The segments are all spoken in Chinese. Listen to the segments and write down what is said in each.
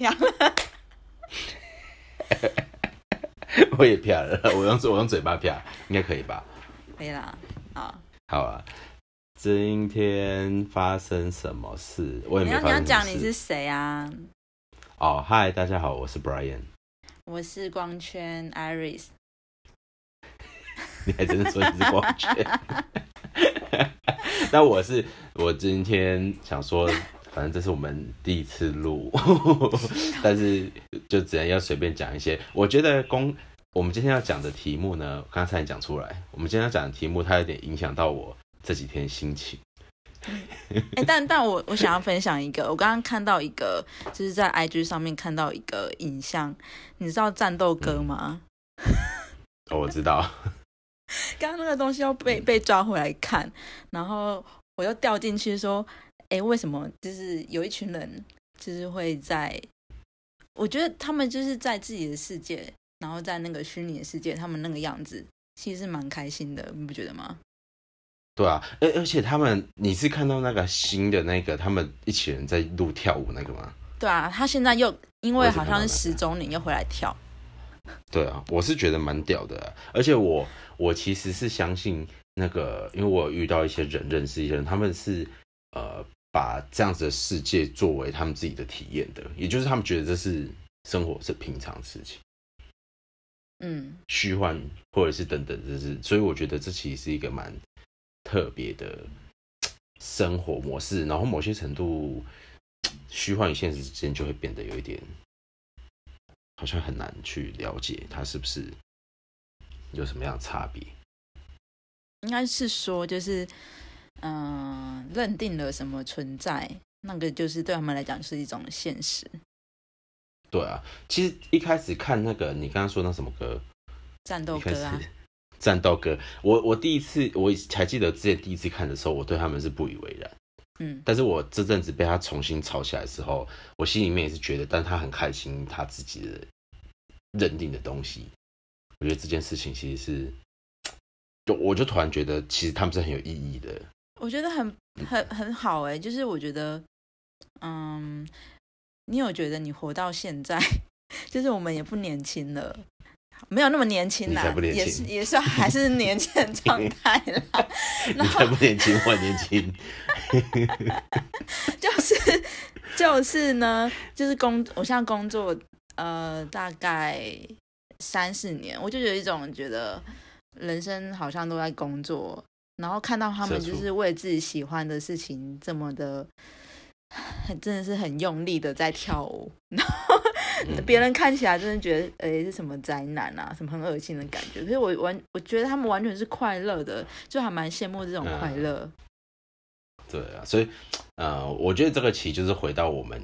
漂了。我也漂了，我用我用嘴巴漂，应该可以吧？可以啦，好。好啊，今天发生什么事？我也你要没发生什么你要讲你是谁啊？哦，嗨，大家好，我是 Brian。我是光圈 Iris。你还真的说你是光圈？那我是我今天想说，反正这是我们第一次录，但是就只能要随便讲一些。我觉得公我们今天要讲的题目呢，刚才讲出来，我们今天要讲的题目，它有点影响到我这几天心情。哎、但但我我想要分享一个，我刚刚看到一个，就是在 IG 上面看到一个影像，你知道战斗哥吗？哦，我知道，刚刚那个东西要被被抓回来看，然后我又掉进去说，哎，为什么就是有一群人就是会在，我觉得他们就是在自己的世界，然后在那个虚拟的世界，他们那个样子其实是蛮开心的，你不觉得吗？对啊，而而且他们，你是看到那个新的那个，他们一群人在录跳舞那个吗？对啊，他现在又因为好像是十周年又回来跳，对啊，我是觉得蛮屌的啊、而且我我其实是相信那个，因为我遇到一些人，认识一些人，他们是呃把这样子的世界作为他们自己的体验的，也就是他们觉得这是生活是平常的事情，嗯，虚幻或者是等等，就是所以我觉得这其实是一个蛮特别的生活模式，然后某些程度虚幻与现实之间就会变得有一点好像很难去了解它是不是有什么样的差别。应该是说就是嗯、认定了什么存在，那个就是对他们来讲是一种现实。对啊，其实一开始看那个你刚刚说那什么歌，战斗歌啊，战斗歌，我我第一次我还记得之前第一次看的时候，我对他们是不以为然。嗯但是我这阵子被他重新炒起来的时候，我心里面也是觉得，但他很开心他自己的认定的东西。我觉得这件事情其实是，就我就突然觉得，其实他们是很有意义的。我觉得很很很好哎、就是我觉得，嗯，你有觉得你活到现在，就是我们也不年轻了，没有那么年轻啦轻也是也是还是年轻的状 态啦。你才不年轻，我年轻。就是就是呢，就是工，我现在工作呃大概三四年，我就有一种觉得人生好像都在工作，然后看到他们就是为自己喜欢的事情这么的，很真的是很用力的在跳舞，然后嗯别人看起来真的觉得，哎是什么灾难啊，什么很恶心的感觉。可是我完，我觉得他们完全是快乐的，就还蛮羡慕这种嗯快乐。对啊，所以呃，我觉得这个其实就是回到我们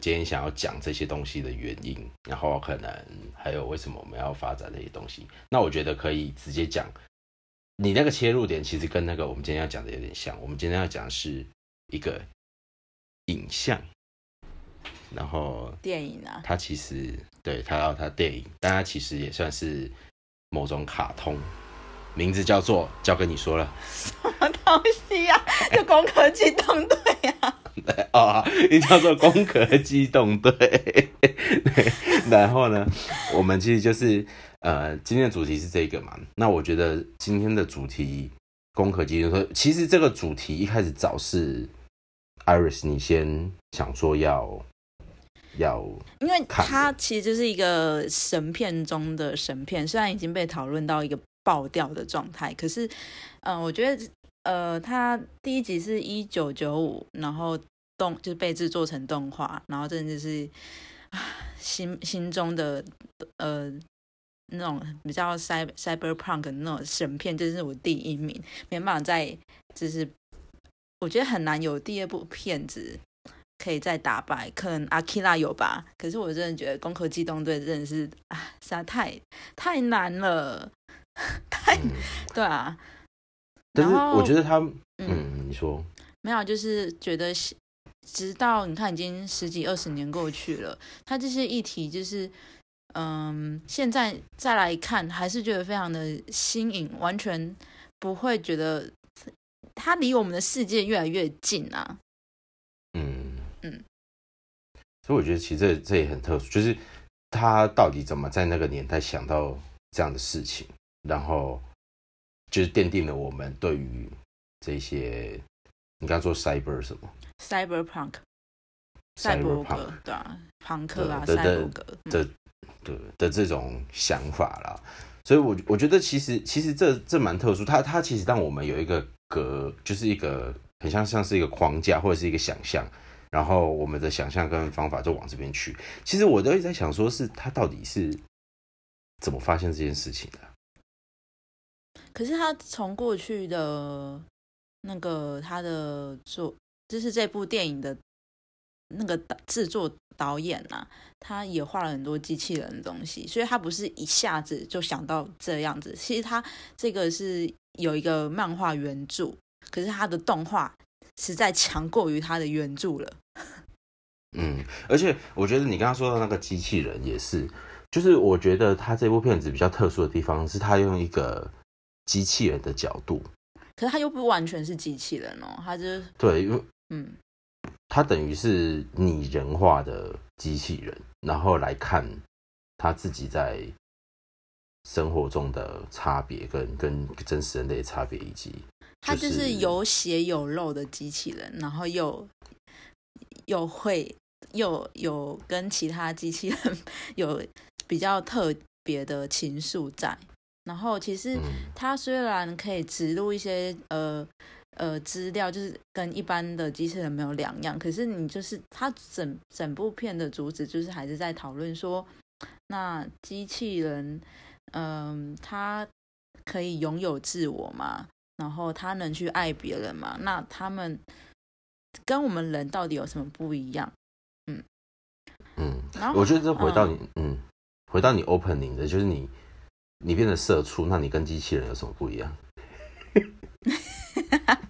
今天想要讲这些东西的原因，然后可能还有为什么我们要发展这些东西。那我觉得可以直接讲，你那个切入点其实跟那个我们今天要讲的有点像。我们今天要讲的是一个影像，然后电影啊，它其实对它要它电影，但它其实也算是某种卡通，名字叫做交跟你说了。什么东西呀、就攻壳机动队啊！哦，你叫做攻壳机动队。对，然后呢，我们其实就是呃，今天的主题是这个嘛。那我觉得今天的主题攻壳机动队，其实这个主题一开始找是 Iris，你先想说要要因为看它其实就是一个神片中的神片，虽然已经被讨论到一个爆掉的状态，可是，嗯、我觉得，呃，它第一集是一九九五，然后动就是被制作成动画，然后真的就是啊，心心中的呃那种比较 cyber cyberpunk 的那种神片，就是我第一名，没办法再就是我觉得很难有第二部片子可以再打败，可能阿基拉有吧，可是我真的觉得《攻壳机动队》真的是啊，实在太太难了，太嗯，对啊。但是我觉得他嗯，嗯，你说没有，就是觉得是直到你看已经十几二十年过去了，他这些议题就是。嗯，现在再来看，还是觉得非常的新颖，完全不会觉得它离我们的世界越来越近啊。嗯。嗯，所以我觉得其实这这也很特殊，就是他到底怎么在那个年代想到这样的事情，然后就是奠定了我们对于这些你刚刚说 cyber 什么？Cyberpunk，赛博格对啊，朋克啊，赛博格，对的这种想法啦。所以我，我觉得其实其实这这蛮特殊，它它其实让我们有一个格，就是一个很像像是一个框架或者是一个想象，然后我们的想象跟方法就往这边去。其实我都一直在想，说是他到底是怎么发现这件事情的？可是他从过去的那个他的作，就是这部电影的那个导制作导演呐、他也画了很多机器人的东西，所以他不是一下子就想到这样子。其实他这个是有一个漫画原著，可是他的动画实在强过于他的原著了。嗯，而且我觉得你刚刚说的那个机器人也是，就是我觉得他这部片子比较特殊的地方是，他用一个机器人的角度，可是他又不完全是机器人哦，他就是对，因为嗯，它等于是拟人化的机器人，然后来看他自己在生活中的差别跟跟真实人类的差别，以及他就就是有血有肉的机器人，然后又又会又有跟其他机器人 有比较特别的情愫在。然后其实嗯它虽然可以植入一些呃呃资料，就是跟一般的机器人没有两样，可是你就是它整整部片的主旨就是还是在讨论说，那机器人，嗯、它可以拥有自我吗？然后它能去爱别人吗？那他们跟我们人到底有什么不一样？嗯，然后我觉得这回到你嗯回到你 opening 的，就是你你变得社畜，那你跟机器人有什么不一样？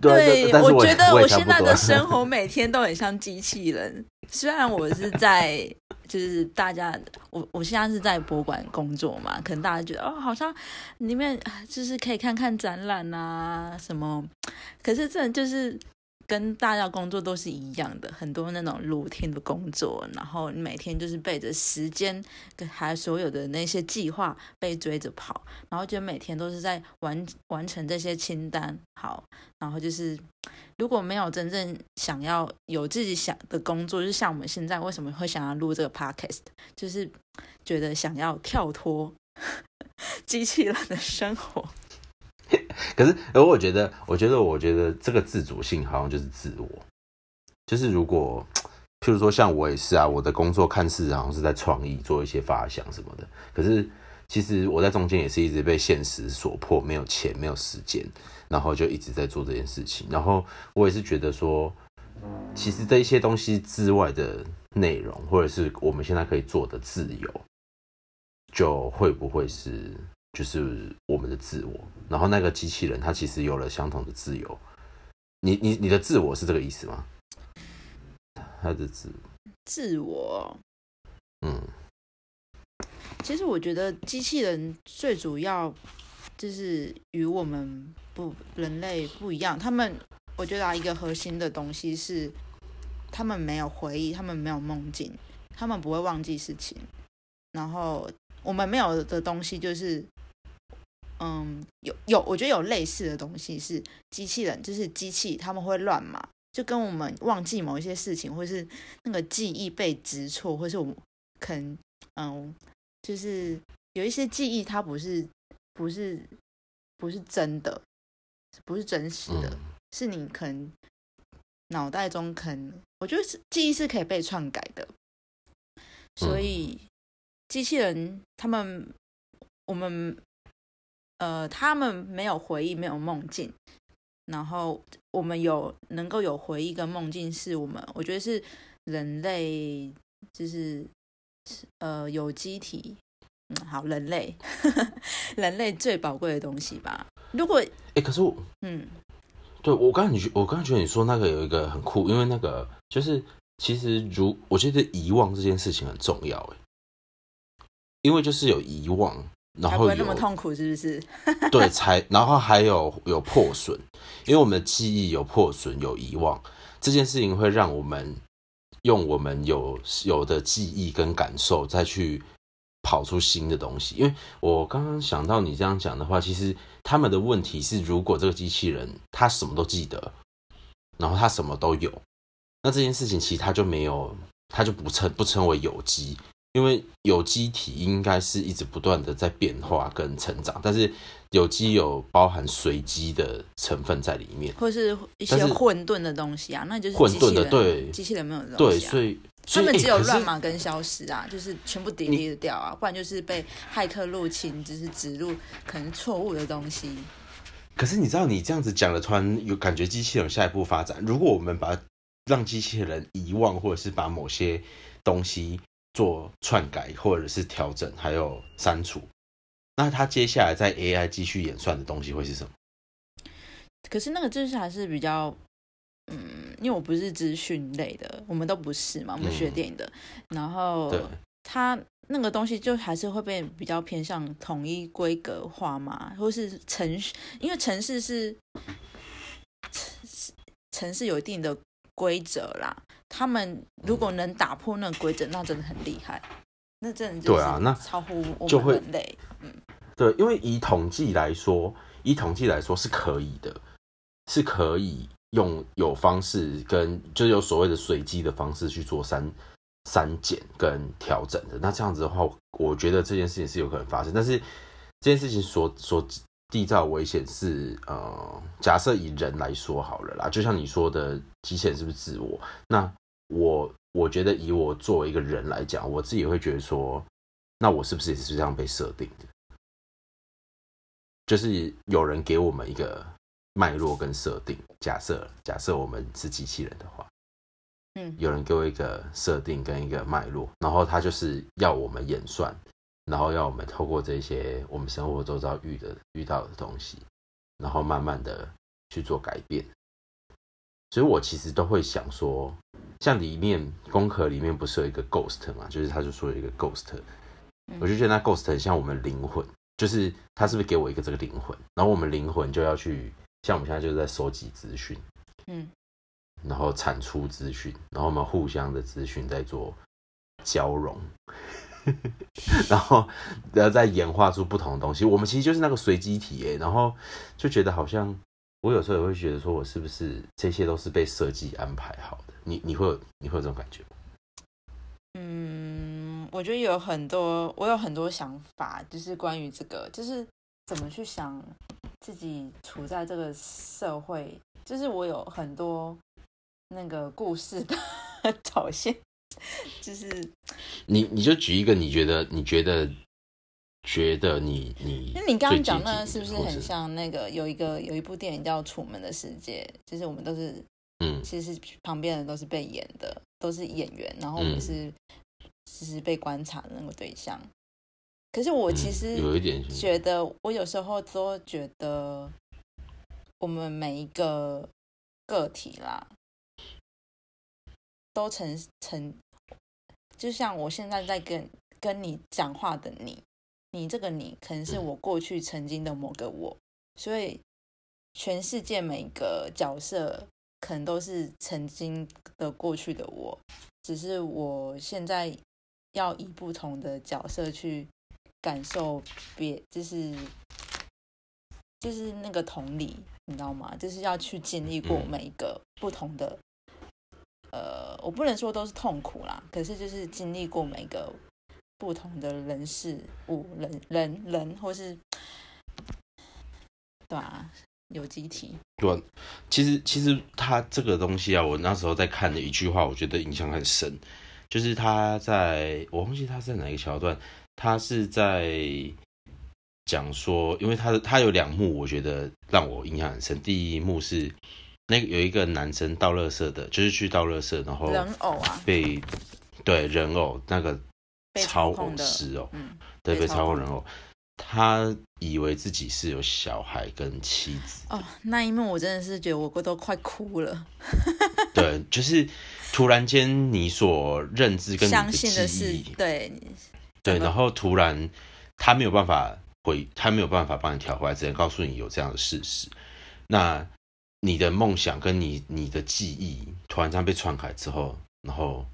对我觉得我现在的 生活每天都很像机器人。虽然我是在，就是大家，我我现在是在博物馆工作嘛，可能大家觉得哦，好像里面啊就是可以看看展览啊什么，可是真的就是跟大家工作都是一样的，很多那种露天的工作，然后你每天就是背着时间跟还所有的那些计划被追着跑，然后就每天都是在完完成这些清单。好，然后就是如果没有真正想要有自己想的工作，就像我们现在为什么会想要录这个 podcast，就是觉得想要跳脱 机器人的生活。可是，而我觉得，我觉得，我觉得这个自主性好像就是自我，就是如果，譬如说像我也是啊，我的工作看似好像是在创意做一些发想什么的，可是其实我在中间也是一直被现实所迫，没有钱，没有时间，然后就一直在做这件事情。然后我也是觉得说，其实这一些东西之外的内容，或者是我们现在可以做的自由，就会不会是就是我们的自我？然后那个机器人它其实有了相同的自由。你你你的自我是这个意思吗？他的自自我，嗯其实我觉得机器人最主要就是与我们不人类不一样，他们我觉得啊一个核心的东西是，他们没有回忆，他们没有梦境，他们不会忘记事情。然后我们没有的东西就是，嗯，有有，我觉得有类似的东西是机器人，就是机器他们会乱码，就跟我们忘记某一些事情，或是那个记忆被植错，或是我们可能嗯，就是有一些记忆它不是不是不是真的，不是真实的，嗯。是你可能脑袋中可能，我觉得是记忆是可以被篡改的，所以机器人他们我们呃他们没有回忆，没有梦境，然后我们有能够有回忆跟梦境，是我们我觉得是人类就是呃有机体。嗯，好，人类，人类最宝贵的东西吧。如果，哎、可是我嗯，对我刚才你觉我刚才觉得你说那个有一个很酷，因为那个就是其实如我觉得遗忘这件事情很重要哎，因为就是有遗忘，然后有不会那么痛苦，是不是？对才，然后还有有破损，因为我们的记忆有破损有遗忘，这件事情会让我们用我们有有的记忆跟感受再去跑出新的东西。因为我刚刚想到你这样讲的话，其实他们的问题是，如果这个机器人他什么都记得，然后他什么都有，那这件事情其实他就没有，他就不称不称为有机。因为有机体应该是一直不断的在变化跟成长，但是有机有包含随机的成分在里面，或是一些混沌的东西啊，那就是混沌的，对，机器人没有东西，对，所以他们只有乱码跟消失啊，就是全部 delete 掉啊，不然就是被骇客入侵，就是植入可能错误的东西。可是你知道，你这样子讲了，突然有感觉机器人下一步发展，如果我们把让机器人遗忘，或者是把某些东西。做篡改或者是调整，还有删除，那它接下来在 AI 继续演算的东西会是什么？可是那个知识还是比较，嗯，因为我不是资讯类的，我们都不是嘛，我们学电影的，然后它那个东西就还是会被比较偏向统一规格化嘛，或是程序，因为城市是城市有一定的。规则啦，他们如果能打破那个规则，那真的很厉害。那真的对啊，那超乎我们人类。嗯，对，因为以统计来说，以统计来说是可以的，是可以用有方式跟就有所谓的随机的方式去做删删减跟调整的。那这样子的话，我觉得这件事情是有可能发生，但是这件事情所所。缔造危险是呃，假设以人来说好了啦，就像你说的，机器人是不是自我？那我我觉得以我作为一个人来讲，我自己会觉得说，那我是不是也是这样被设定的？就是有人给我们一个脉络跟设定，假设假设我们是机器人的话，嗯，有人给我一个设定跟一个脉络，然后他就是要我们演算。然后要我们透过这些我们生活周遭遇的遇到的东西，然后慢慢的去做改变。所以我其实都会想说，像里面功课里面不是有一个 ghost 嘛，就是他就说有一个 ghost，我就觉得那 ghost 很像我们灵魂，就是他是不是给我一个这个灵魂，然后我们灵魂就要去，像我们现在就是在收集资讯，嗯，然后产出资讯，然后我们互相的资讯在做交融。然后，然后再演化出不同的东西。我们其实就是那个随机体诶，然后就觉得好像，我有时候也会觉得说，我是不是这些都是被设计安排好的？你你会你会有这种感觉吗？嗯，我觉得有很多，我有很多想法，就是关于这个，就是怎么去想自己处在这个社会，就是我有很多那个故事的 走线。就是你，你就举一个你觉得你觉得觉得你你，那你刚刚讲那是不是很像那个有一个有一部电影叫《楚门的世界》？就是我们都是嗯，其实旁边人都是被演的，都是演员，然后我们是其实被观察的那个对象。可是我其实有一点觉得，我有时候都觉得我们每一个个体啦。都成成，就像我现在在跟跟你讲话的你，你这个你可能是我过去曾经的某个我，所以全世界每个角色可能都是曾经的过去的我，只是我现在要以不同的角色去感受别，就是就是那个同理，你知道吗？就是要去经历过每一个不同的。呃，我不能说都是痛苦啦，可是就是经历过每个不同的人事物、人人人，或是对啊，有机体。对，其实其实他这个东西啊，我那时候在看的一句话，我觉得印象很深，就是他在我忘记他在哪个桥段，他是在讲说，因为他的他有两幕，我觉得让我印象很深。第一幕是。那个有一个男生倒垃圾的，就是去倒垃圾，然后人偶啊，被对人偶那个超偶师哦，嗯，对，被超控人偶，他以为自己是有小孩跟妻子。哦，那一幕我真的是觉得我都快哭了，对，就是突然间你所认知跟相信的记忆，对对，然后突然他没有办法回，他没有办法帮你调回来，只能告诉你有这样的事实，那。你的梦想跟你你的记忆突然间被篡改之后，然后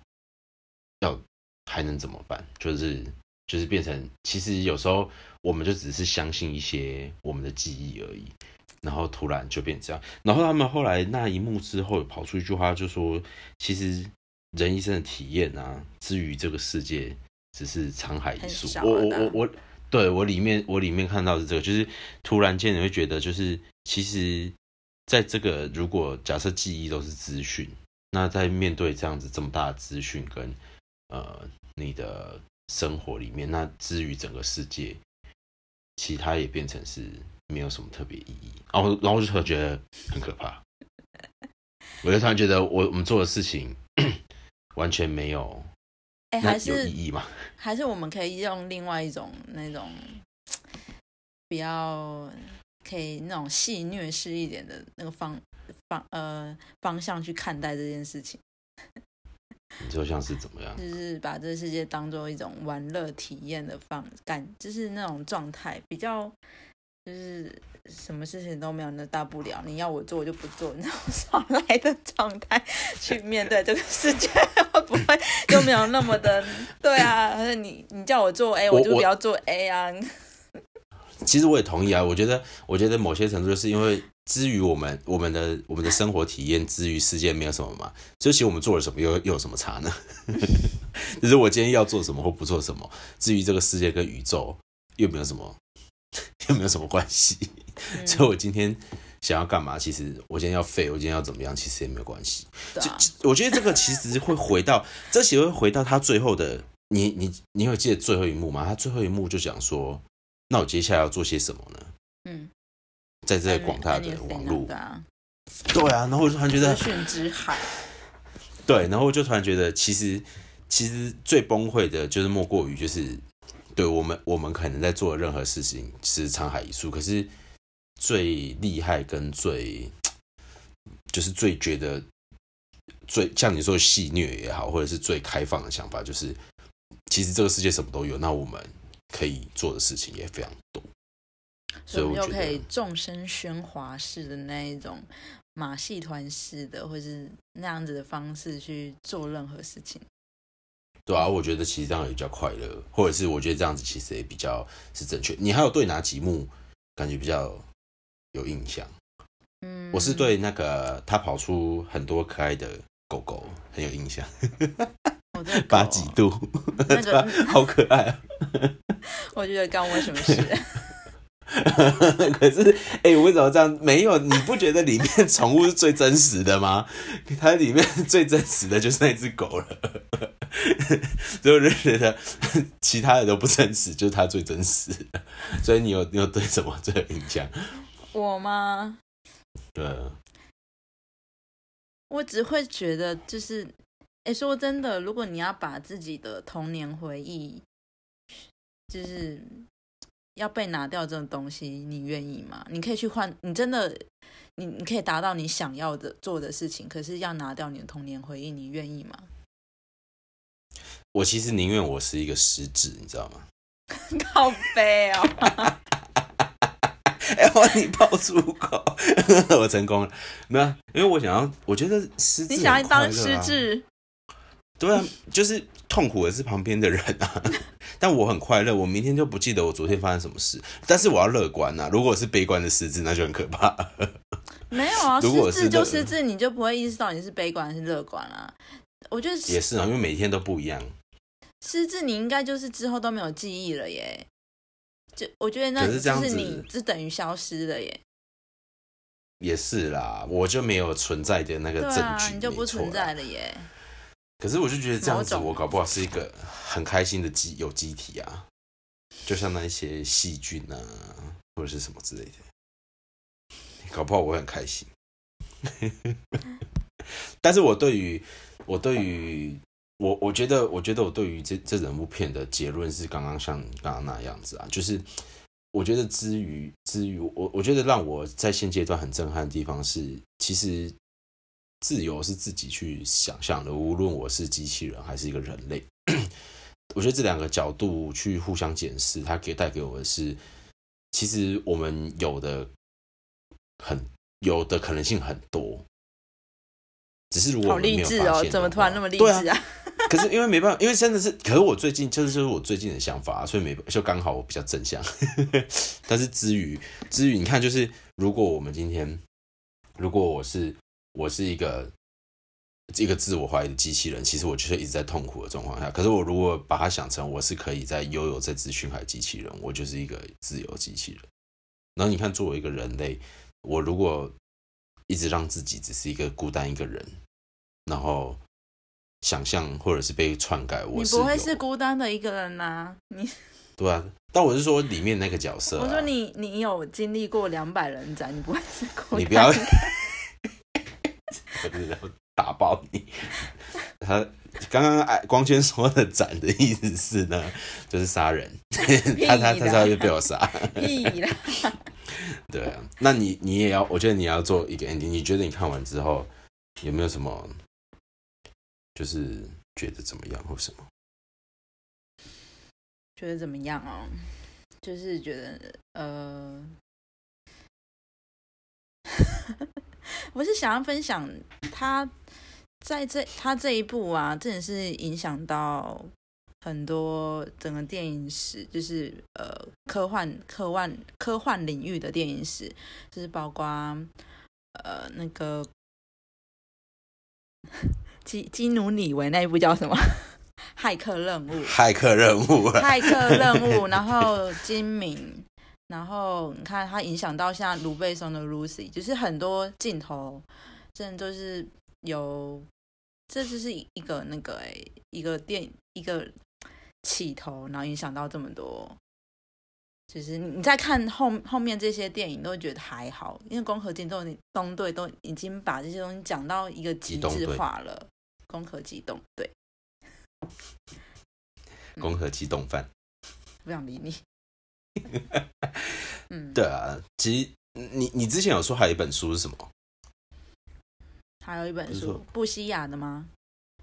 要还能怎么办？就是就是变成，其实有时候我们就只是相信一些我们的记忆而已，然后突然就变这样。然后他们后来那一幕之后，跑出一句话，就说其实人一生的体验啊，至于这个世界只是沧海一粟。我我我我，对我里面我里面看到的这个，就是突然间你会觉得，就是其实。在这个如果假设记忆都是资讯，那在面对这样子这么大的资讯跟呃你的生活里面，那至于整个世界，其他也变成是没有什么特别意义。然后，然后我就突然觉得很可怕。我就突然觉得，我我们做的事情完全没有，哎，还是有意义吗？还是我们可以用另外一种那种 比较。可以那种戏虐式一点的那个方方呃方向去看待这件事情，你就像是怎么样？就是把这个世界当做一种玩乐体验的方感，就是那种状态比较，就是什么事情都没有，那大不了你要我做我就不做，那种耍赖的状态去面对这个世界，会不会就没有那么的 对啊？你你叫我做 A，我就不要做 A 啊。其实我也同意啊，我觉得，我觉得某些程度就是因为，至于我们我们的我们的生活体验，至于世界没有什么嘛，所以其实我们做了什么又又有什么差呢？就是我今天要做什么或不做什么，至于这个世界跟宇宙又没有什么 又没有什么关系，所以我今天想要干嘛，其实我今天要废，我今天要怎么样，其实也没有关系。就我觉得这个其实会回到，这其实会回到他最后的，你你你有记得最后一幕吗？他最后一幕就讲说。那我接下来要做些什么呢？嗯，在这个广大的网络，对啊，然后我就突然觉得资讯之海，对，然后我就突然觉得，其实其实最崩溃的就是莫过于就是，对我们我们可能在做任何事情是沧海一粟，可是最厉害跟最就是最觉得最像你说戏虐也好，或者是最开放的想法，就是其实这个世界什么都有，那我们。可以做的事情也非常多，所以我们就可以众声喧哗式的那一种马戏团式的，或是那样子的方式去做任何事情。对啊，我觉得其实这样也比较快乐，或者是我觉得这样子其实也比较是正确。你还有对哪几幕感觉比较有印象？嗯，我是对那个他跑出很多可爱的狗狗很有印象。八几度，那个 好可爱啊！我觉得干我什么事？可是，哎，为什么这样？没有，你不觉得里面宠物是最真实的吗？它里面最真实的就是那只狗了，所以我就觉得其他的都不真实，就是它最真实。所以你有你有对什么最有印象？我吗？对，我只会觉得就是。哎，说真的，如果你要把自己的童年回忆，就是要被拿掉这种东西，你愿意吗？你可以去换，你真的，你你可以达到你想要的做的事情，可是要拿掉你的童年回忆，你愿意吗？我其实宁愿我是一个失智，你知道吗？好悲哦！哎，我你爆粗口，我成功了，没有？因为我想要，我觉得失智，你想要当失智。对啊，就是痛苦的是旁边的人啊，但我很快乐。我明天就不记得我昨天发生什么事，但是我要乐观啊。如果是悲观的失智，那就很可怕。没有啊，失智就失智，你就不会意识到你是悲观还是乐观啊。我觉得也是啊，因为每天都不一样。失智你应该就是之后都没有记忆了耶。就我觉得那就是你是等于消失了耶。也是啦，我就没有存在的那个证据，你就不存在了耶。可是我就觉得这样子，我搞不好是一个很开心的机有机体啊，就像那一些细菌啊，或者是什么之类的，搞不好我很开心。但是我对于我对于我我觉得我觉得我对于这这人物片的结论是刚刚像刚刚那样子啊，就是我觉得之于之于我我觉得让我在现阶段很震撼的地方是，其实。自由是自己去想象的，无论我是机器人还是一个人类，我觉得这两个角度去互相检视，它给带给我的是，其实我们有的很有的可能性很多，只是如果好我们没励志哦有发现，的怎么突然那么励志啊？可是因为没办法，因为真的是，可是我最近就是就是我最近的想法，所以没就刚好我比较正向。但是之余之余你看，就是如果我们今天，如果我是我是一个一个自我怀疑的机器人，其实我就是一直在痛苦的状况下。可是我如果把它想成我是可以在悠游在资讯海机器人，我就是一个自由机器人。然后你看，作为一个人类，我如果一直让自己只是一个孤单一个人，然后想象或者是被篡改，我你不会是孤单的一个人呐、你 对啊，但我是说里面那个角色、啊，我说你你有经历过两百人斩，你不会是孤单打爆你。他刚刚哎光圈说的“斩”的意思是呢，就是杀人，他他他他就被我杀。屁啦！对啊，那你你也要，我觉得你要做一个 ending。你觉得你看完之后有没有什么，就是觉得怎么样或什么？觉得怎么样哦？就是觉得呃，我是想要分享他在这他这一部啊，真的是影响到很多整个电影史，就是呃科幻科幻科幻领域的电影史，就是包括呃那个基基努里维那一部叫什么？骇客任务。骇客任务啊，骇客任务，然后金明，然后你看它影响到像卢贝松的 Lucy，就是很多镜头，真的都是有，这就是一个那个哎、一个电一个起头，然后影响到这么多。就是你你在看后后面这些电影，都会觉得还好，因为《攻壳机动东队》都已经把这些东西讲到一个极致化了，《攻壳机动队》攻壳机动饭。不想理你。嗯，对啊，其实你你之前有说还有一本书是什么？还有一本书布西亚的吗？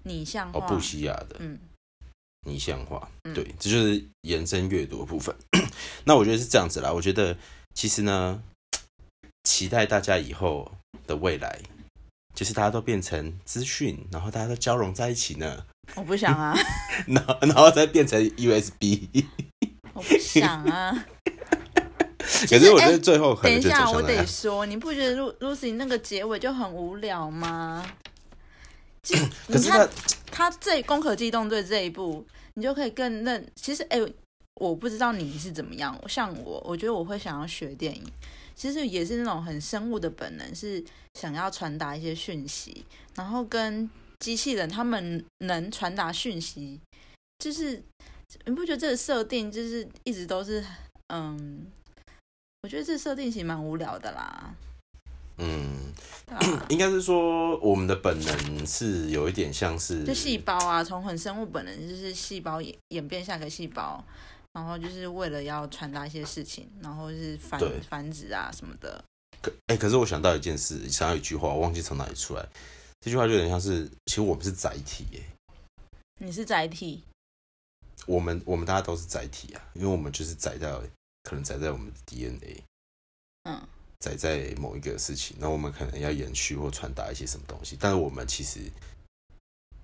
你像哦，化，布西亚的嗯，拟像化，嗯对，这就是延伸阅读的部分。那我觉得是这样子啦，我觉得其实呢，期待大家以后的未来，就是大家都变成资讯，然后大家都交融在一起呢，我不想啊，然后然后再变成 USB。我不想啊。可是我觉得最后等一下，我得。说，你不觉得露 Lucy 那个结尾就很无聊吗？就可你看他他这《攻壳机动队》这一部，你就可以更认。其实，哎、我不知道你是怎么样。像我，我觉得我会想要学电影，其实也是那种很生物的本能，是想要传达一些讯息，然后跟机器人他们能传达讯息，就是你不觉得这个设定就是一直都是嗯？我觉得这设定其实蛮无聊的啦。嗯，应该是说我们的本能是有一点像是就细胞啊，从很生物本能就是细胞演演变下个细胞，然后就是为了要传达一些事情，然后是繁繁殖啊什么的。可哎、可是我想到一件事，想到一句话，我忘记从哪里出来。这句话就有点像是，其实我们是载体耶，你是载体，我们我们大家都是载体啊，因为我们就是载在可能载在我们的 DNA，嗯，载在某一个事情，那我们可能要延续或传达一些什么东西，但是我们其实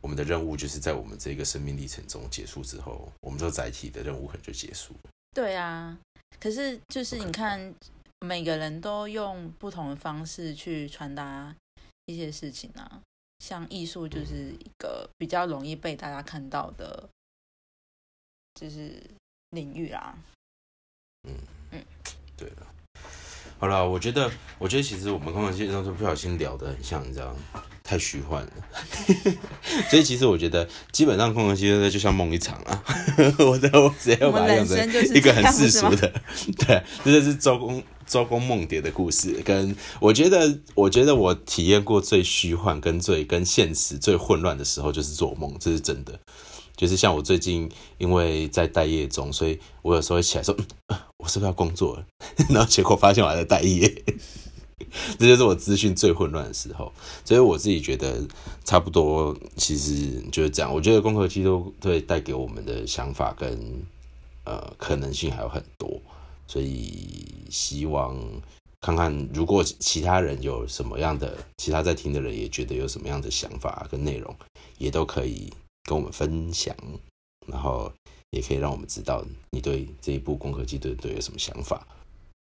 我们的任务就是在我们这个生命历程中结束之后，我们这个载体的任务可能就结束了。对啊。可是就是你看，每个人都用不同的方式去传达一些事情啊。像艺术就是一个比较容易被大家看到的，就是领域啦。对了，好了，我觉得，我觉得其实我们刚刚其实都不小心聊得很像，你知道吗？太虚幻了，所以其实我觉得，基本上《空格机动队》就像梦一场啊。我在我直接要把它用成人生就是一个很世俗的，对，这就是周公周公梦蝶的故事。跟我觉得，我觉得我体验过最虚幻跟最跟现实最混乱的时候，就是做梦，这是真的。就是像我最近因为在待业中，所以我有时候会起来说，嗯我是不是要工作了？然后结果发现我还在待业，这就是我资讯最混乱的时候。所以我自己觉得差不多，其实就是这样。我觉得攻壳机动队带给我们的想法跟呃可能性还有很多，所以希望看看如果其他人有什么样的，其他在听的人也觉得有什么样的想法跟内容，也都可以跟我们分享，然后也可以让我们知道你对这一部《攻壳机队队》有什么想法。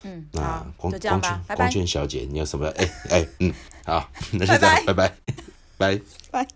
嗯，那，光光圈光圈小姐，你有什么？哎哎嗯，好，那就这样，拜拜 拜。拜。